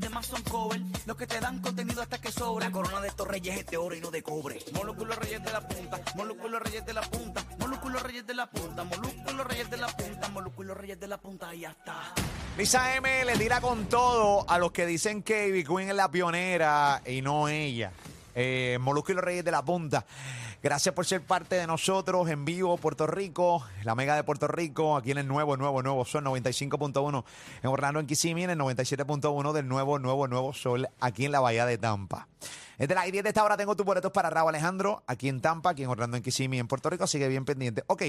Demás son cover, los que te dan contenido hasta que sobra. La corona de estos reyes es de oro y no de cobre. Molúsculos reyes de la punta, molúsculos reyes de la punta, molúsculos reyes de la punta, molúsculos reyes de la punta, molúsculos reyes de la punta y ya está. Lisa M le tira con todo a los que dicen que Ivy Queen es la pionera y no ella. Eh, Molusco y los Reyes de la Punta. Gracias por ser parte de nosotros en vivo, Puerto Rico, la Mega de Puerto Rico, aquí en el nuevo, nuevo, nuevo Sol 95.1 en Orlando, en Kissimmee, en el 97.1 del nuevo, nuevo, nuevo Sol aquí en la Bahía de Tampa. Desde las 10 de esta hora tengo tus boletos para Raúl Alejandro, aquí en Tampa, aquí en Orlando, en Kissimmee, en Puerto Rico, sigue bien pendiente. Ok.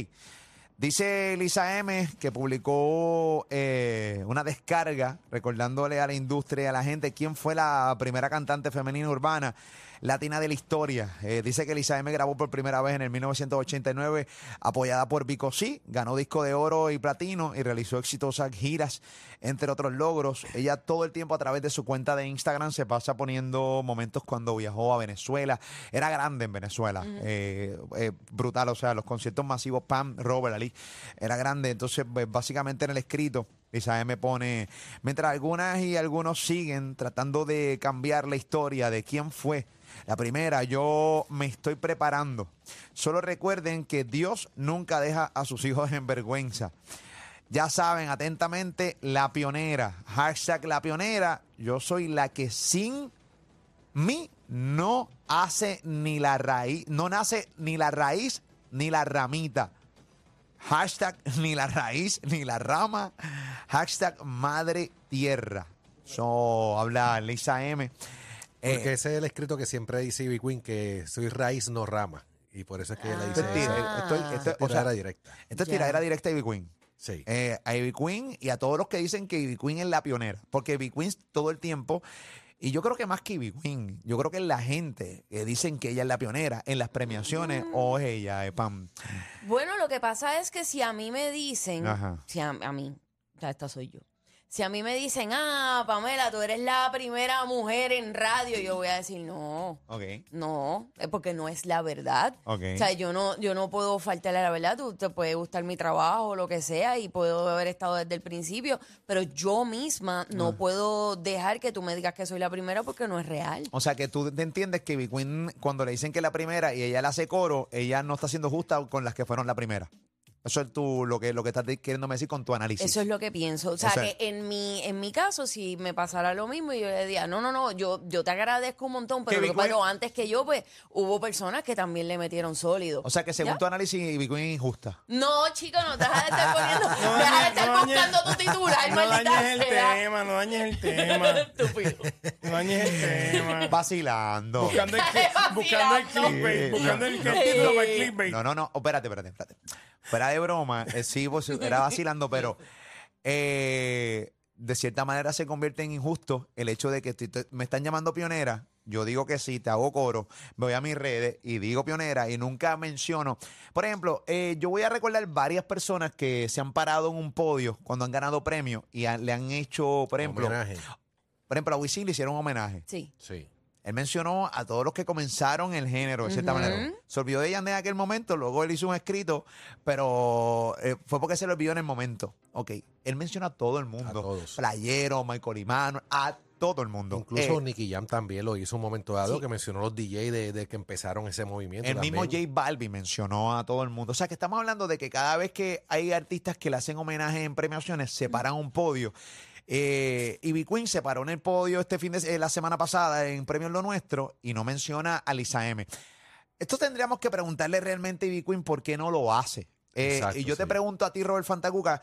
Dice Lisa M que publicó eh, una descarga recordándole a la industria y a la gente quién fue la primera cantante femenina urbana latina de la historia. Eh, dice que Lisa M grabó por primera vez en el 1989 apoyada por Vico C, ganó disco de oro y platino y realizó exitosas giras, entre otros logros. Ella todo el tiempo a través de su cuenta de Instagram se pasa poniendo momentos cuando viajó a Venezuela. Era grande en Venezuela, eh, eh, brutal, o sea, los conciertos masivos, Pam, Robert Ali, era grande. Entonces, pues, básicamente en el escrito, Lisa M pone, mientras algunas y algunos siguen tratando de cambiar la historia de quién fue la primera, yo me estoy preparando. Solo recuerden que Dios nunca deja a sus hijos en vergüenza. Ya saben, atentamente, la pionera. Hashtag la pionera. Yo soy la que sin mí no hace ni la raíz, no nace ni la raíz ni la ramita. Hashtag ni la raíz ni la rama. Hashtag madre tierra. Eso habla Lisa M. Eh, Porque ese es el escrito que siempre dice Ivy Queen, que soy raíz, no rama. Y por eso es que ella dice esto es tira- esa- esto es- esa esto- o sea, tiradera directa. Esto es tiradera directa a Ivy Queen. Sí. Eh, a Ivy Queen y a todos los que dicen que Ivy Queen es la pionera. Porque Ivy Queen todo el tiempo, y yo creo que más que Ivy Queen, yo creo que la gente que dicen que ella es la pionera en las premiaciones o es ella, eh, Pam. Bueno, lo que pasa es que si a mí me dicen, Ajá. si a, a mí, o sea, esta soy yo. Si a mí me dicen, ah, Pamela, tú eres la primera mujer en radio, yo voy a decir, no, Ok. no, es porque no es la verdad. Ok. O sea, yo no, yo no puedo faltarle a la verdad. Tú te puede gustar mi trabajo o lo que sea y puedo haber estado desde el principio, pero yo misma no puedo dejar que tú me digas que soy la primera porque no es real. O sea que tú te entiendes que Ivy Queen, cuando le dicen que es la primera y ella le hace coro, ella no está siendo justa con las que fueron la primera. Eso es tú, lo que, lo que estás queriéndome decir con tu análisis. Eso es lo que pienso. O sea, Eso es. que en mi, en mi caso, si me pasara lo mismo, yo le diría, no, no, no, yo, yo te agradezco un montón, pero, Que lo que- Big pero antes que yo, pues, hubo personas que también le metieron sólido. O sea que según ¿Ya? tu análisis, Queen es injusta. No, chico, no, deja de estar poniendo, No deja de estar no buscando tu titular, No dañes el sea. tema, no dañes el tema. Estúpido. No dañes el tema. Vacilando. Buscando el, Vacilando. buscando el clickbait. Buscando el, clickbait. No, no, no. Espérate, espérate, espérate. Fuera de broma, eh, sí, pues, era vacilando, pero eh, de cierta manera se convierte en injusto el hecho de que te- te- me están llamando pionera. Yo digo que sí, te hago coro, me voy a mis redes y digo pionera y nunca menciono. Por ejemplo, eh, yo voy a recordar varias personas que se han parado en un podio cuando han ganado premios y han- le han hecho, por ejemplo, Homenaje. por ejemplo, a Wisin le hicieron un homenaje. Sí. Sí. Él mencionó a todos los que comenzaron el género, de cierta manera. Se olvidó de Yandé en aquel momento, luego él hizo un escrito, pero eh, fue porque se lo olvidó en el momento. Ok, él menciona a todo el mundo. A todos. Playero, Michael Imano, a todo el mundo. Incluso Eh, Nicky Jam también lo hizo un momento dado, sí. que mencionó los DJ de, de que empezaron ese movimiento. el mismo J también. Balvin mencionó a todo el mundo. O sea que estamos hablando de que cada vez que hay artistas que le hacen homenaje en premiaciones, se paran un podio. Eh, Ivy Queen se paró en el podio este fin de eh, la semana pasada en Premios Lo Nuestro y no menciona a Lisa M. Esto tendríamos que preguntarle realmente a Ivy Queen por qué no lo hace. Eh, Exacto, y yo te pregunto a ti, Robert Fantacuca,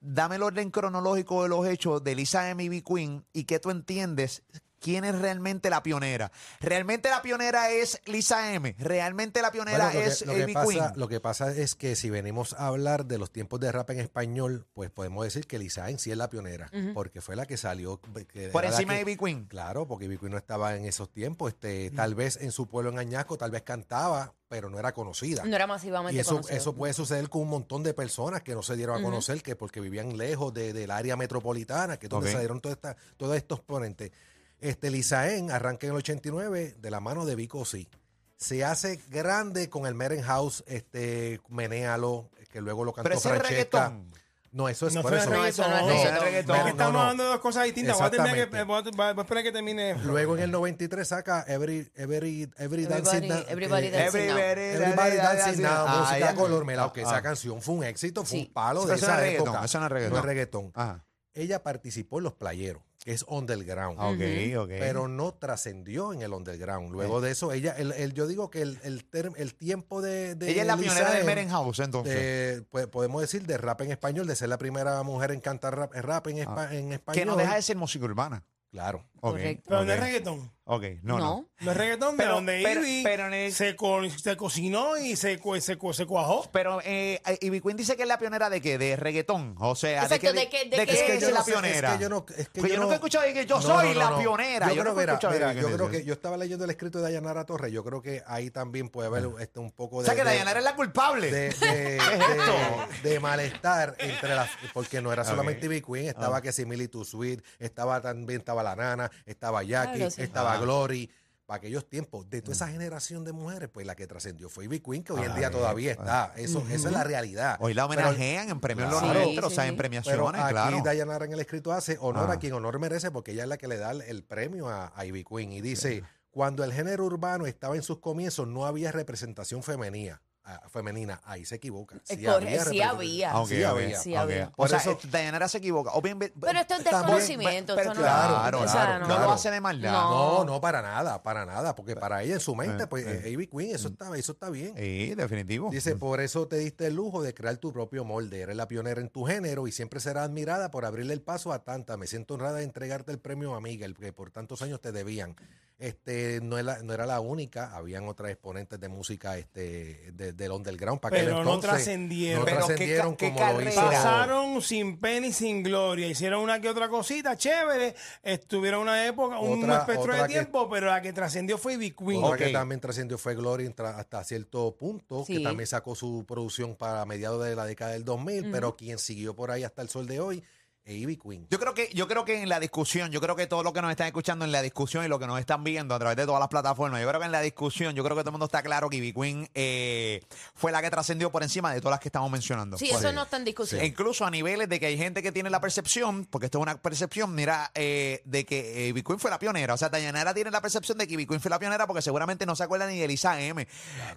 dame el orden cronológico de los hechos de Lisa M. y Ivy Queen y qué tú entiendes quién es realmente la pionera. Realmente la pionera es Lisa M. Realmente la pionera Bueno, lo que- es lo que, Amy pasa, Queen. lo que pasa es que si venimos a hablar de los tiempos de rap en español, pues podemos decir que Lisa en sí es la pionera, porque fue la que salió. que Por encima que- de Ivy Queen. Claro, porque Ivy Queen no estaba en esos tiempos. Este, Tal vez en su pueblo en Añasco, tal vez cantaba, pero no era conocida. No era masivamente Y eso, conocido. eso puede suceder con un montón de personas que no se dieron a conocer, que porque vivían lejos de- del área metropolitana, que es donde dieron toda esta- todos estos ponentes. Este Lizaén arranca en el 89 de la mano de Vico Sí. Se hace grande con el Meren House, este, Menéalo, que luego lo cantó Pero ese es Francesca. reggaetón. No, eso es No por fue eso. No, eso no es reggaetón. No, reggaetón. Es que No, estamos no. hablando de dos cosas distintas. Voy a, terminar que, Exactamente. voy a- voy a- esperar que termine. Luego en el 93 saca Every, every, every Dancing Everybody- Na- everybody eh, dancing now. Everybody Dancing Now, Ah, música ya. color melao, que Ah. esa canción fue un éxito, fue Sí. un palo de eso no esa es reggaetón, época. eso no es reggaetón. No es reggaetón. Ajá. Ella participó en Los Playeros, es underground. Ah, Ok, ok. Pero no trascendió en el underground. Luego de eso, ella, el, el- yo digo que el, el, term- el tiempo de, de Ella es la Lisa pionera del M, Meren House, entonces. de- pues, podemos decir de rap en español, de ser la primera mujer en cantar rap, rap en, espa- en español. Ah. que no deja de ser música urbana. Claro. Ok, Correcto. Pero no es reggaetón. Ok, no, no. No. No es reggaetón de Pero- donde pero- Ivy pero en el- se, co- se cocinó y se, co- se, co- se cuajó. Pero eh, Ivy Queen dice que es la pionera de qué? De reggaetón. O sea, Exacto, de que- de de que- que Es que es yo la no sé, es que pionera. yo no- es que Pues yo yo no- nunca he escuchado de que yo No, soy no, la no. pionera. Yo, Yo, creo, nunca he mira, escuchado de mira, que yo creo que yo estaba leyendo el escrito de Dayanara Torres. Yo creo que ahí también puede haber este, un poco O de. sea, que de- Dayanara es la culpable. de, de- de- de malestar entre las porque no era solamente Ivy Queen, estaba que Simili to Sweet, estaba también estaba la nana, estaba Jackie, Claro, sí. estaba Ah. Glory. Para aquellos tiempos, de toda esa generación de mujeres, pues la que trascendió fue Ivy Queen, que hoy en Ah, día todavía está. Eso, Esa es la realidad. Hoy la Pero- homenajean en premios Claro. Los Sí, o sea, sí. en pero premiaciones, aquí claro. Dayanara en el escrito hace honor Ah. a quien honor merece porque ella es la que le da el, premio a, a Ivy Queen y dice, cuando el género urbano estaba en sus comienzos no había representación femenina, ah, femenina. Ahí se equivoca. Sí había sí había. Sí había. Sí había. O Por sea, eso- eh, Dayanara se equivoca. O bien, Pero esto es desconocimiento. pero esto no, claro, o sea, claro, no, no claro. lo hace de maldad. No, no, para nada, para nada, porque para ella en su mente, Eh, pues eh. Ivy Queen, eso está, eso está bien. Sí, definitivo. Dice, por eso te diste el lujo de crear tu propio molde. Eres la pionera en tu género y siempre serás admirada por abrirle el paso a tanta. Me siento honrada de entregarte el premio a Miguel, que por tantos años te debían. Este, no, era, no era la única, habían otras exponentes de música este, de- del underground para Pero no trascendieron. No Pero trascendieron ca- qué como lo hizo. carrera. Pasaron sin pena y sin gloria. Hicieron una que otra cosita chévere. Estuvieron una época, un espectro de que- tiempo, pero la que trascendió fue Ivy Queen. Otra que también trascendió fue Glory hasta cierto punto, que también sacó su producción para mediados de la década del 2000, pero quien siguió por ahí hasta el sol de hoy Ivy Queen. Yo creo que yo creo que en la discusión, yo creo que todos los que nos están escuchando en la discusión y los que nos están viendo a través de todas las plataformas, yo creo que en la discusión, yo creo que todo el mundo está claro que Ivy Queen eh, fue la que trascendió por encima de todas las que estamos mencionando. Sí, eso no está en discusión. E incluso a niveles de que hay gente que tiene la percepción, porque esto es una percepción, mira, eh, de que Ivy Queen fue la pionera. O sea, Dayanara tiene la percepción de que Ivy Queen fue la pionera porque seguramente no se acuerda ni de Lisa M.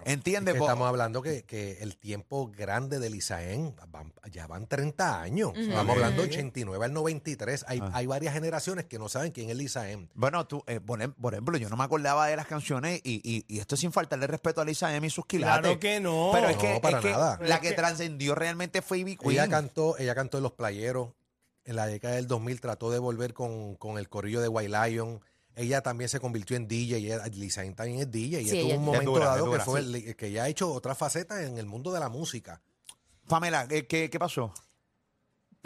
¿Entiendes? Es que Bo- estamos hablando que, que el tiempo grande de Lisaén van- ya van 30 años. Estamos hablando 89 al 93. Hay, Ah. hay varias generaciones que no saben quién es Lisaén. Bueno, tú, eh, por, em- por ejemplo, yo no me acordaba de las canciones y, y, y esto sin faltarle respeto a Lisa M y sus quilates. Claro que no. Pero es No, que, es para que nada. la que que- trascendió realmente fue Ivy Queen. Ella cantó, ella cantó en Los Playeros. En la década del 2000 trató de volver con, con el corrillo de White Lion. Ella también se convirtió en DJ. Y ella- Lisaín también es DJ. Y Sí, tuvo ella- un momento dura, dado dura. que fue el- que ya ha hecho otra faceta en el mundo de la música. Pamela, ¿qué, qué, qué pasó?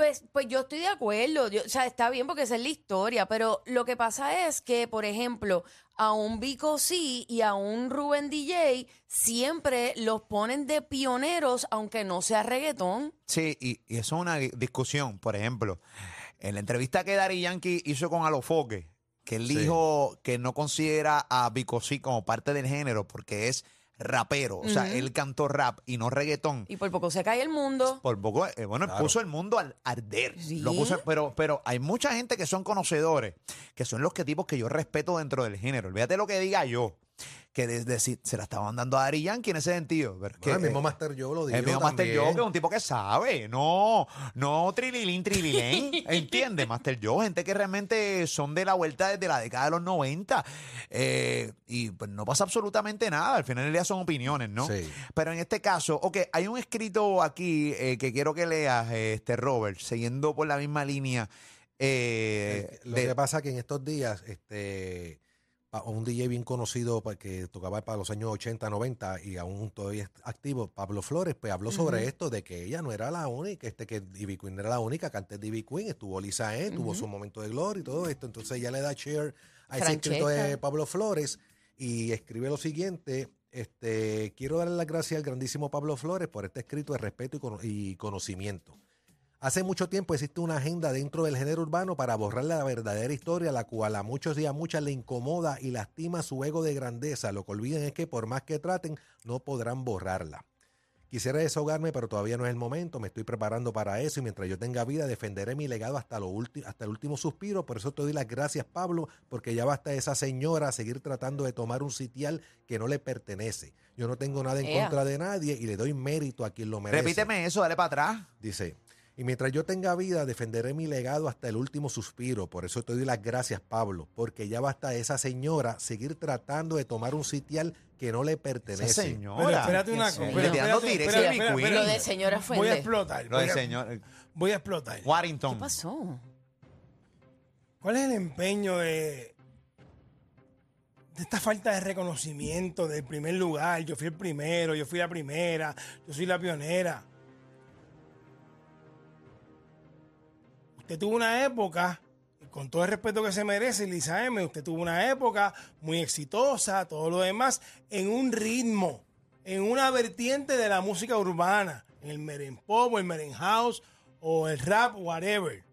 Pues, pues yo estoy de acuerdo, yo- o sea, está bien porque esa es la historia, pero lo que pasa es que, por ejemplo, a un Vico C y a un Rubén DJ siempre los ponen de pioneros, aunque no sea reggaetón. Sí, y, y eso es una di- discusión. Por ejemplo, en la entrevista que Dari Yankee hizo con Alofoque, que él Sí. dijo que no considera a Vico C como parte del género porque es rapero. O sea, él cantó rap y no reggaetón. Y por poco se cae el mundo. Por poco, eh, bueno, él Claro. puso el mundo al arder. Sí. Lo puso- pero, pero hay mucha gente que son conocedores, que son los que tipos que yo respeto dentro del género. Olvídate lo que diga yo, que desde si se la estaban dando a Ari Yankee en ese sentido. Pero es que, Bueno, el mismo eh, Master Joe lo dijo el mismo Master. Joe, que es un tipo que sabe, no, no trililín, trililén, ¿entiendes? Master Joe, gente que realmente son de la vuelta desde la década de los 90 eh, y pues no pasa absolutamente nada, al final del día son opiniones, ¿no? Sí. Pero en este caso, ok, hay un escrito aquí eh, que quiero que leas, este Robert, siguiendo por la misma línea eh, Eh, Lo de- que pasa es que en estos días, este, pa- un DJ bien conocido que tocaba para los años 80, 90 y aún todavía es activo, Pablo Flores, pues habló sobre esto de que ella no era la única, este que Ivy Queen era la única, que antes de Ivy Queen estuvo Lisa E, tuvo su momento de gloria y todo esto, entonces ella le da share a ese escrito de. Pablo Flores y escribe lo siguiente, este, quiero darle las gracias al grandísimo Pablo Flores por este escrito de respeto y cono- y conocimiento. Hace mucho tiempo existe una agenda dentro del género urbano para borrar la verdadera historia, la cual a muchos y a muchas le incomoda y lastima su ego de grandeza. Lo que olviden es que por más que traten, no podrán borrarla. Quisiera desahogarme, pero todavía no es el momento. Me estoy preparando para eso y mientras yo tenga vida defenderé mi legado hasta, lo hasta el último suspiro. Por eso te doy las gracias, Pablo, porque ya basta esa señora seguir tratando de tomar un sitial que no le pertenece. Yo no tengo nada en contra de nadie y le doy mérito a quien lo merece. repíteme eso, dale para atrás. Dice, y mientras yo tenga vida, defenderé mi legado hasta el último suspiro. Por eso te doy las gracias, Pablo, porque ya basta de esa señora seguir tratando de tomar un sitial que no le pertenece. Esa señora. Pero espérate una cosa. Lo de señora Voy a ofende. explotar. Lo voy a- señor Voy a explotar. Warrington. ¿Qué pasó? ¿Cuál es el empeño de, de esta falta de reconocimiento del primer lugar? Yo fui el primero, yo fui la primera, yo soy la pionera. Usted tuvo una época, con todo el respeto que se merece, Lisa M, usted tuvo una época muy exitosa, todo lo demás, en un ritmo, en una vertiente de la música urbana, en el meren pop o el meren house o el rap, whatever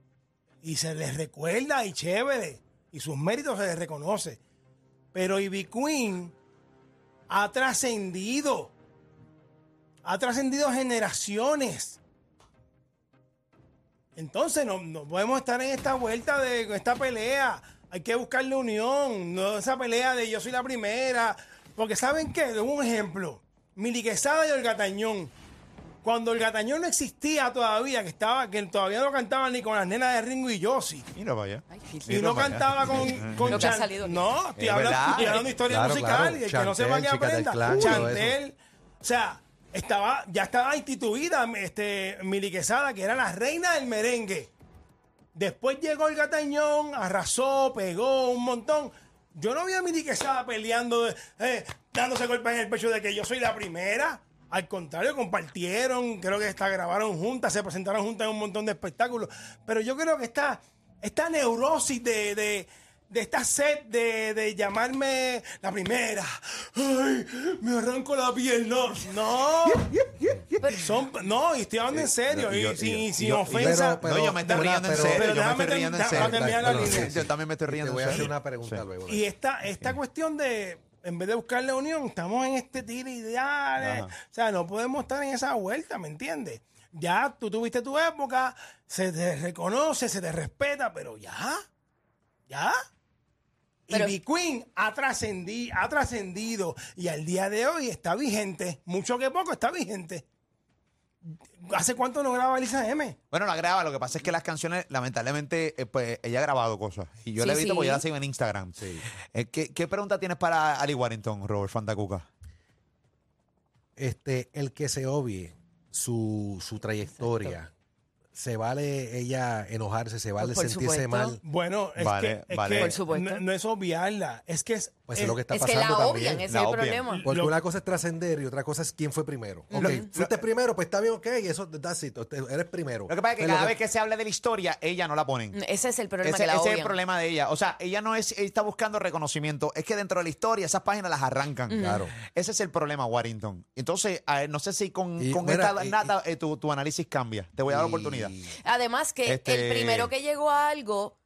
y se les recuerda y chévere y sus méritos se les reconoce. Pero Ivy Queen ha trascendido, ha trascendido generaciones. Entonces no, no podemos estar en esta vuelta de esta pelea. Hay que buscarle unión, no esa pelea de yo soy la primera. Porque ¿saben qué? De un ejemplo. Mili Quesada y Olga Tañón. Cuando el gatañón no existía todavía, que estaba, que todavía no cantaba ni con las nenas de Ringo y Josie. Mira para allá. Ay, Y no para allá. cantaba con, con Chan- aquí. No, estoy Es hablando, de historia Claro, musical claro. y el que no sepa que aprenda. Clan, todo eso. Chantel. O sea, estaba, ya estaba instituida este, Mili Quesada, que era la reina del merengue. Después llegó el gatañón, arrasó, pegó un montón. Yo no vi a Mili Quesada peleando, eh, dándose golpes en el pecho de que yo soy la primera. Al contrario, compartieron, creo que hasta grabaron juntas, se presentaron juntas en un montón de espectáculos. Pero yo creo que esta, esta neurosis de, de, de esta sed de, de llamarme la primera, ay, me arranco la piel, no, no. Son, no, y estoy hablando en serio, y, yo- sin, yo- sin yo- ofensa. pero- no, yo me estoy pero- riendo en serio. pero Yo me déjame estoy riendo en terminar- serio. Yo también me estoy Te riendo voy en a hacer una pregunta Sí. luego. Y esta, esta cuestión de, en vez de buscar la unión, estamos en este tiro ideal. O sea, no podemos estar en esa vuelta, ¿me entiendes? Ya tú tuviste tu época, se te reconoce, se te respeta, pero ya, ya. Pero- y Queen ha trascendido, ha trascendido y al día de hoy está vigente. Mucho que poco está vigente. ¿Hace cuánto no graba Elisa M? Bueno, la graba, lo que pasa es que las canciones, lamentablemente, eh, pues ella ha grabado cosas. Y yo Sí, la he visto porque sí. yo la sigo en Instagram. Eh, ¿qué, qué pregunta tienes para Ali Warrington, Robert Fantacuca? Este, el que se obvie su, su trayectoria, se vale ella enojarse, se vale sentirse supuesto. mal. Bueno, es Vale, que, es vale. que Por supuesto. No, no es obviarla, es que es, Pues es- es lo que está es que pasando la también. obvian, ese es La el obvian. problema. Porque Lo- una cosa es trascender y otra cosa es quién fue primero. Ok, Lo- fuiste primero, pues está bien, ok, eso, that's it, eres primero. Lo que pasa es que Pues cada vez que se habla de la historia, ella no la ponen. Ese es el problema, Ese, que la ese es el problema de ella. O sea, ella no es, ella está buscando reconocimiento. Es que dentro de la historia esas páginas las arrancan. Claro. Ese es el problema, Warrington. Entonces, a ver, no sé si con, Y, con mira, esta y- nata eh, tu, tu análisis cambia. Te voy a dar la Y- Además que Este- el primero que llegó a algo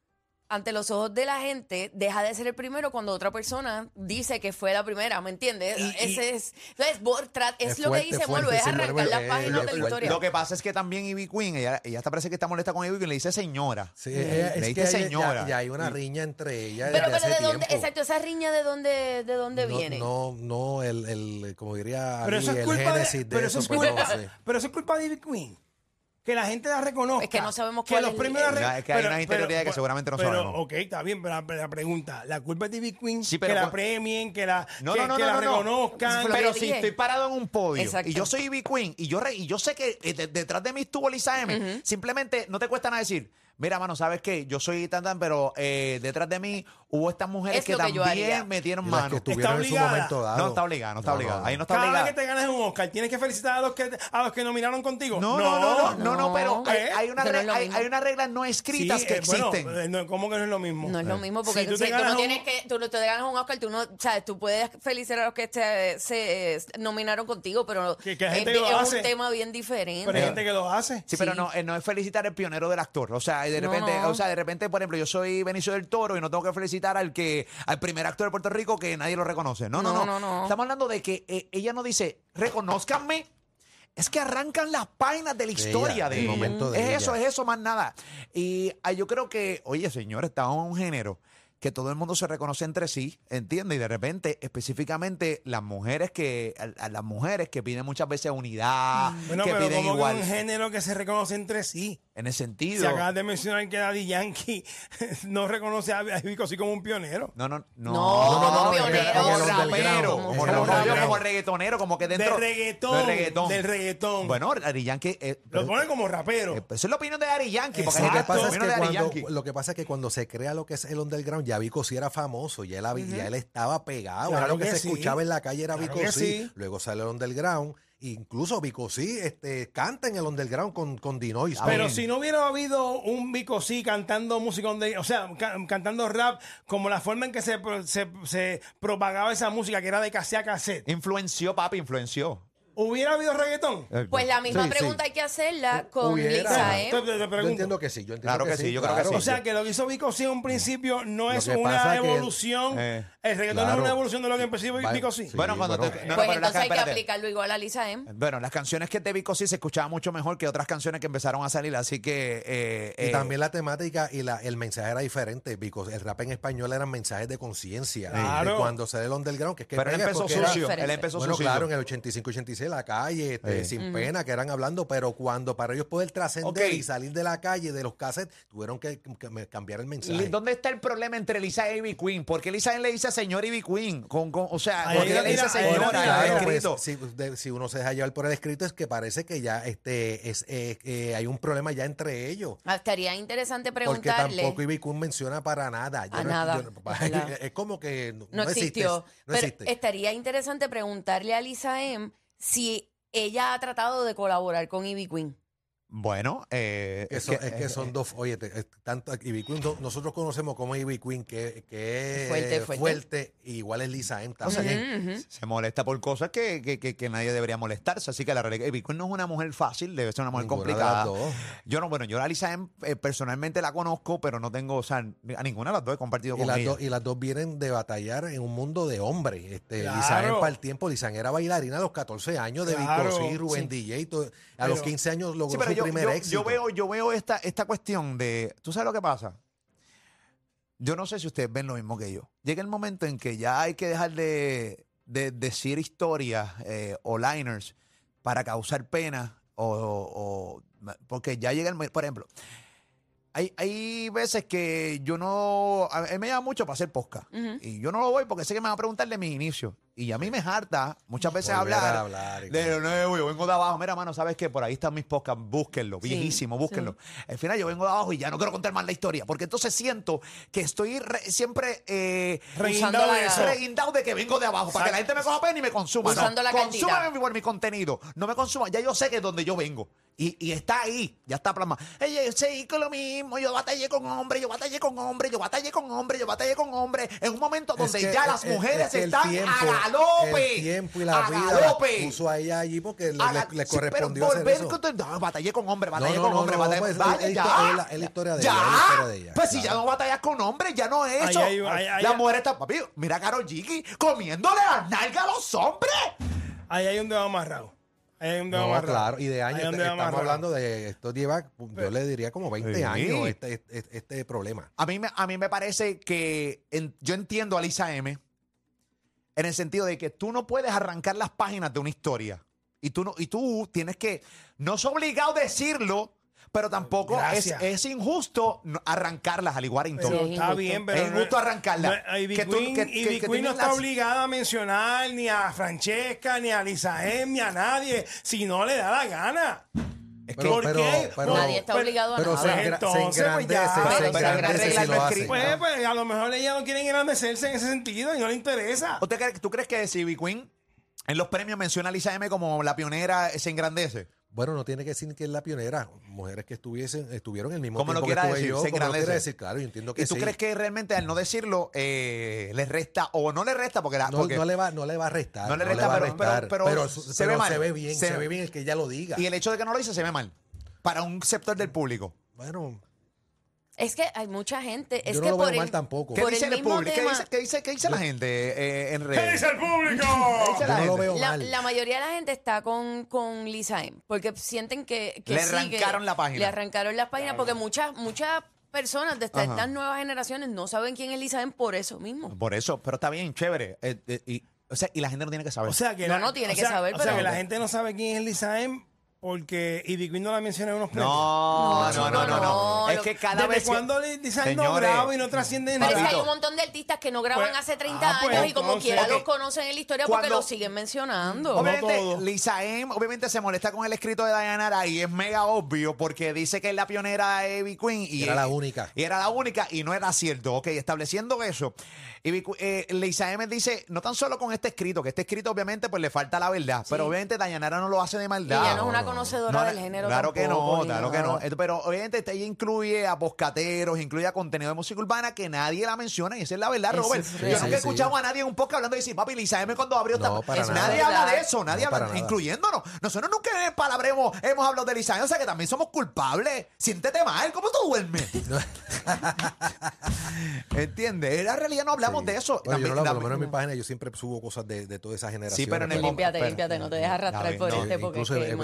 ante los ojos de la gente deja de ser el primero cuando otra persona dice que fue la primera, ¿me entiendes? Y- y- Ese es, es, Es lo fuerte, que dice Molo, es arrancar es las páginas de la historia. Lo que pasa es que también Ivy Queen, ella, ella hasta parece que está molesta con Ivy Queen, le dice señora. Sí, Le es que dice hay- señora. Ya, ya hay una riña entre ella pero, pero hace de dónde, tiempo. exacto, esa riña de dónde, de dónde no, viene. No, no, el, el, como diría pero Ali, eso es el culpa génesis de, de, pero eso, eso es pues, culpa, pero eso es culpa de Ivy Queen. Que la gente la reconozca. Es que no sabemos que cuál los es premios el- la re- Ya, es que hay unas interioridades que seguramente no pero, sabemos. Ok, está bien, pero la, la pregunta, la culpa es de Ivy Queen, Sí, pero que la cu- premien, que la, No, que, no, no, que no, la no, no. reconozcan. Pero que si dije. estoy parado en un podio Exacto. y yo soy Ivy Queen y yo, re- y yo sé que eh, de- detrás de mí estuvo Lisa M, simplemente no te cuesta nada decir, mira, mano, ¿sabes qué? Yo soy tan tan, pero eh, detrás de mí hubo estas mujeres Es que lo que yo haría. también metieron las que mano. estuvieron en su obligada. momento dado. No está obligada, no está No, obligada. no, Ahí no está Cada obligada. vez que te ganes un Oscar, tienes que felicitar a los que, a los que nominaron contigo. No, no, no, no, no, no, No. pero hay, ¿Eh? hay una Eso no es re- lo hay, mismo. hay unas reglas no escritas Sí, que eh, bueno, existen. eh, no, ¿Cómo que no es lo mismo? No es lo mismo porque Si tú si te tú, ganas no un- tienes que, tú no te ganas un Oscar, tú no, o sea, tú puedes felicitar a los que te, se eh, nominaron contigo, pero Que- que hay es, gente que lo es hace. un tema bien diferente. Pero hay gente que lo hace. Sí, pero no, eh, no es felicitar el pionero del actor. O sea, y de repente, no. o sea, de repente, por ejemplo, yo soy Benicio del Toro y no tengo que felicitar al que, al primer actor de Puerto Rico que nadie lo reconoce. No, no, no. No, no, no. Estamos hablando de que eh, ella no dice, reconózcanme. Es que arrancan las páginas de la De historia ella, de ella. momento de es eso, es eso, más nada. Y ah, yo creo que, oye, señor, estamos en un género que todo el mundo se reconoce entre sí, ¿entiendes? Y de repente, específicamente, las mujeres que, a, a las mujeres que piden muchas veces unidad, Bueno, que pero piden igual. que un género que se reconoce entre sí. En ese Si sentido. acabas de mencionar que Daddy Yankee no reconoce a Vico así como un pionero. No, no, no. No, no, no, pionero. Como como rapero, como, como reggaetonero, como que dentro. de reggaetón, de reggaetón. Del reggaetón. Bueno, Ari Yankee. eh, lo pero- ponen como rapero. eh, pues eso es la opinión de Ari Yankee. Porque. Lo que pasa es que de Daddy cuando, Yankee. lo que pasa es que cuando se crea lo que es el underground, ya Vico sí era famoso, ya él, ya él estaba pegado, Claro era lo que, que se sí. escuchaba en la calle era Claro Vico sí. luego sale el underground, incluso Vico sí este, canta en el underground con, con Dinois. Pero si no hubiera habido un Vico sí cantando música, o sea, ca- cantando rap, como la forma en que se, se, se propagaba esa música, que era de cassette a cassette, Influenció, papi, influenció. ¿Hubiera habido reggaetón? Pues la misma Sí, sí. pregunta hay que hacerla con Hubiera. Lisa, ¿eh? Entonces, te Yo pregunto. entiendo que sí, yo entiendo Claro que sí, yo creo que sí. O sea, que lo que hizo Vico sí en un principio no es que una pasa que- evolución. Eh, el reggaetón no es claro. una evolución de lo que empezó Vico sí. sí. bueno, cuando bueno. te. no, no, pues pero la- entonces hay que espérate. aplicarlo igual a Lisa M. Bueno, las canciones que de Vico sí se escuchaban mucho mejor que otras canciones que empezaron a salir, así que. eh, Y eh, también la temática y la, el mensaje era diferente. Vico, el rap en español eran mensajes de conciencia. Claro. De cuando se da el underground, que es que Pero él pega empezó porque era- sucio. Él diferente. empezó Bueno, sucio. claro, en el 85-86 la calle, este, Eh. sin pena, que eran hablando, pero cuando para ellos poder trascender y salir de la calle, de los cassettes, tuvieron que, cambiar el mensaje. ¿Dónde está el problema entre Lisa y Ivy Queen? ¿Por qué Lisa le dice señor Ivy Queen? Con, con- o sea, Ahí ¿por qué hay le dice señora? pues, si, de- si uno se deja llevar por el escrito, es que parece que ya este es eh, eh, hay un problema ya entre ellos. Ah, Estaría interesante Porque preguntarle. tampoco Ivy Queen menciona para nada. Yo A no- nada, es como que no, no, existe, existió. no pero existe. estaría interesante preguntarle a Lisa M si ella ha tratado de colaborar con Ivy Queen. Bueno, eh, Que es que son dos, oye, te- es tanto Ivy Queen, do- nosotros conocemos como Ivy Queen, que, que es Fuerte, fuerte, fuerte. igual es Lisa M O sea, también. Ujú, ujú. se molesta por cosas que, que, que- que nadie debería molestarse. Así que la realidad Ivy Queen no es una mujer fácil, debe ser una mujer Ninguna de complicada. las dos. Yo no, bueno, yo a Lisa M, eh, personalmente la conozco, pero no tengo, o sea, a ninguna de las dos he compartido Y con las, ella. dos, y las dos vienen de batallar en un mundo de hombres. Este, Claro. Lisa M para el tiempo, Lisa M era bailarina a los 14 años de Claro, Vico, sí, Rubén sí. DJ. todo- a Pero- los 15 años logró Sí, pero su yo, primer yo- éxito. yo veo, yo veo esta, esta cuestión de. ¿Tú sabes lo que pasa? Yo no sé si ustedes ven lo mismo que yo. Llega el momento en que ya hay que dejar de, de decir historias eh, o liners para causar pena o, o- porque ya llega el por ejemplo hay, hay veces que yo no a me llama mucho para hacer podcast Ujú. y yo no lo voy porque sé que me van a preguntar de mis inicios y a mí me harta muchas veces Volver hablar, a hablar y de lo nuevo yo vengo de abajo mira mano sabes que por ahí están mis podcasts búsquenlo Sí, viejísimo búsquenlo al final yo vengo de abajo y ya no quiero contar más la historia porque entonces siento que estoy re- siempre eh, Reguindado Usando de la- eso. reguindado de que vengo de abajo para que la gente me coja pena y me consuma. Usando no, la cantidad. consúmame por mi contenido. No me consuma. Ya yo sé que es donde yo vengo. Y, y está ahí, ya está plasmado. Ella seguí con lo mismo. Yo batallé con hombres, yo batallé con hombres, yo batallé con hombres, yo batallé con hombres. En un momento Es donde que- ya es- las es- mujeres el están tiempo- a galope. El tiempo y la a vida galope. puso a ella allí porque le, A la- le- le sí, pero correspondió hacer volver eso. con- no, batallé con hombres, batallé no, con no, no, batallé pues, vaya, es- ya. la- es la- es la historia de ya. ella, es la historia de ella, Pues si claro. ya no batallas con hombres, ya no es eso. Ahí hay- ahí la mujer está, papi, mira a Karol G comiéndole las nalgas a los hombres. Ahí hay un dedo amarrado. Ahí No, claro, y de años, te- estamos hablando de, esto lleva, yo le diría como 20 Sí. años este, este, este problema. A mí, me, a mí me parece que en- yo entiendo a Lisa M en el sentido de que tú no puedes arrancar las páginas de una historia. Y tú, no, y tú tienes que, no es obligado decirlo, pero tampoco es, Gracias. es injusto no- arrancarlas al igual Pero está injusto. bien, pero. Es injusto arrancarla. No, Ivy Que tú- Queen, que- Ivy que- que Queen no está las- obligada a mencionar ni a Francesca, ni a Lisa M, ni a nadie, si no le da la gana. Es Pero- ¿Por pero- qué? pero- Nadie está obligado a Pero se, nada. Engra- se entonces, pues ya. se Pero engrandece si lo hace. Pues, pues, a lo mejor ella no quiere engrandecerse en ese sentido y no le interesa. ¿Usted cree- ¿Tú crees que si Ivy Queen en los premios menciona a Lisa M como la pionera, se engrandece? Bueno, no tiene que decir que es la pionera. Mujeres que estuviesen, estuvieron el mismo Como lo tiempo que quiera estuve decir, yo, se como lo engrandece. quiera decir, claro, yo entiendo que ¿Y tú sí. crees que realmente al no decirlo eh, le resta o no le resta? Porque, la, no, porque- no le va, no le va a restar. No le resta, pero- se ve mal. se ve bien, Se- se, ve bien el que ella lo diga. y el hecho de que no lo dice se ve mal para un sector del público. Bueno, Es que hay mucha gente. Es yo que no lo por veo el, mal tampoco. ¿Qué por dice el mismo público? ¿Qué tema- dice, qué dice- qué dice la gente eh, en ¿Qué redes? dice el público? dice Yo la no lo veo La, mal. la mayoría de la gente está con, con Lisa M, porque sienten que, que Le que arrancaron la página. Le arrancaron la página porque muchas muchas personas de estas Ajá. estas nuevas generaciones no saben quién es Lisa M por eso mismo. Por eso, pero está bien, chévere. eh, eh, y, o sea, y la gente no tiene que saber. O sea que No, la- no tiene o que sea- saber, o sea pero- que la gente no sabe quién es Lisa M porque Ivy Queen no la menciona en unos premios. no, no, no, no, no, no, Es que cada ¿Desde vez. cuándo Lisa M no graba y no trasciende en Pero es que nada? hay un montón de artistas que no graban Pues, hace 30 ah, pues, años y como entonces, quiera los conocen en la historia porque Cuando- los siguen mencionando. Obviamente, todo. Lisa M, obviamente se molesta con el escrito de Dayanara y es mega obvio porque dice que es la pionera de Ivy Queen. Y Era la única. Y era la única y no era cierto. Ok, estableciendo eso, eh, Lisa M dice, no tan solo con este escrito, que este escrito obviamente pues le falta la verdad, pero obviamente Dayanara no lo hace de Y maldad. Conocedora No, del género Claro que no, claro que no. Pero obviamente ella incluye a poscateros, incluye a contenido de música urbana que nadie la menciona y esa es la verdad, Robert. es Yo nunca he Sí, sí. escuchado a nadie en un podcast hablando de decir, papi, Lisa M cuando abrió No, esta- es-. Nadie habla de eso, nadie No, habla, nada. incluyéndonos. Nosotros nunca en palabremos hemos hablado de Lisa M, o sea que también somos culpables. Siéntete mal, ¿cómo tú duermes? ¿Entiendes? En la realidad no hablamos Sí. de eso. Bueno, yo no lo- por lo También- menos en mi página yo siempre subo cosas de, de toda esa generación. Sí, pero en el Y límpiate, límpiate, no te dejes arrastrar por este porque Incluso es que, he- he,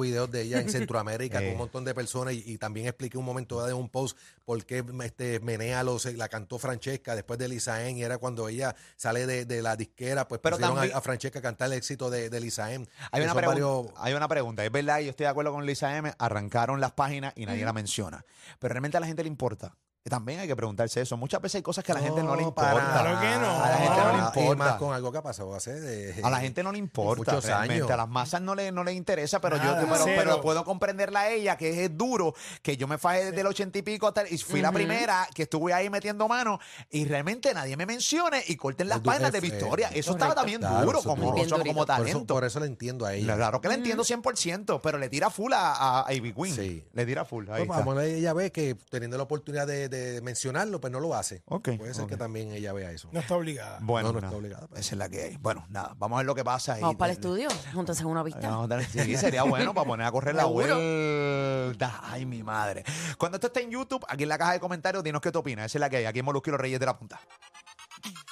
videos de ella en Centroamérica con Eh. un montón de personas y, y también expliqué un momento dado en un post por qué este, Menea lo, se- la cantó Francesca después de Lisaén y era cuando ella sale de, de la disquera, pues Pero pusieron también- a, a Francesca cantar el éxito de, de Lisaén. Hay Que una, varios- hay una pregunta, es verdad, yo estoy de acuerdo con Lisa M, arrancaron las páginas y nadie la menciona, pero realmente a la gente le importa. También hay que preguntarse eso. Muchas veces hay cosas que a la gente no le importa. Claro que no. A la gente no le Y importa. más con algo que ha pasado hace de- A la gente no le importa muchos realmente. años. A las masas no le, no le interesa, pero Nada, yo pero, puedo comprenderla a ella, que es duro, que yo me fajé desde el ochenta y pico hasta y fui la primera que estuve ahí metiendo mano y realmente nadie me mencione y corten las páginas de es- Victoria. eh, Eso estaba también Claro, duro como, bien como, como por, eso, talento. por eso le entiendo a ella. Claro que la entiendo 100%, pero le tira full a, a Ivy Queen. Sí. Le tira full. Ahí Pues, está. vamos, ella ve que teniendo la oportunidad de, de mencionarlo, pues no lo hace. Ok, Puede ser que también ella vea eso. No está obligada. Bueno, No, está obligada, pero- Esa es la que hay. Bueno, nada, vamos a ver lo que pasa. ahí. Vamos para el estudio, júntense en una pista. Vamos a tener- sí, sería bueno para poner a correr la vuelta. Ay, mi madre. Cuando esto esté en YouTube, aquí en la caja de comentarios, dinos qué te opinas. Esa es la que hay. Aquí en Molusco y los Reyes de la Punta.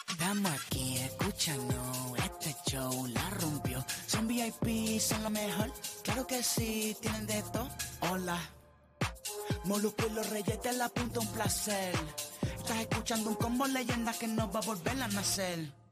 Estamos aquí, escúchanos, este show la rompió. Son VIP, son lo mejor, claro que sí, tienen de todo. Hola, Molusco y los Reyes de la Punta, un placer. Estás escuchando un combo leyenda que no va a volver a nacer.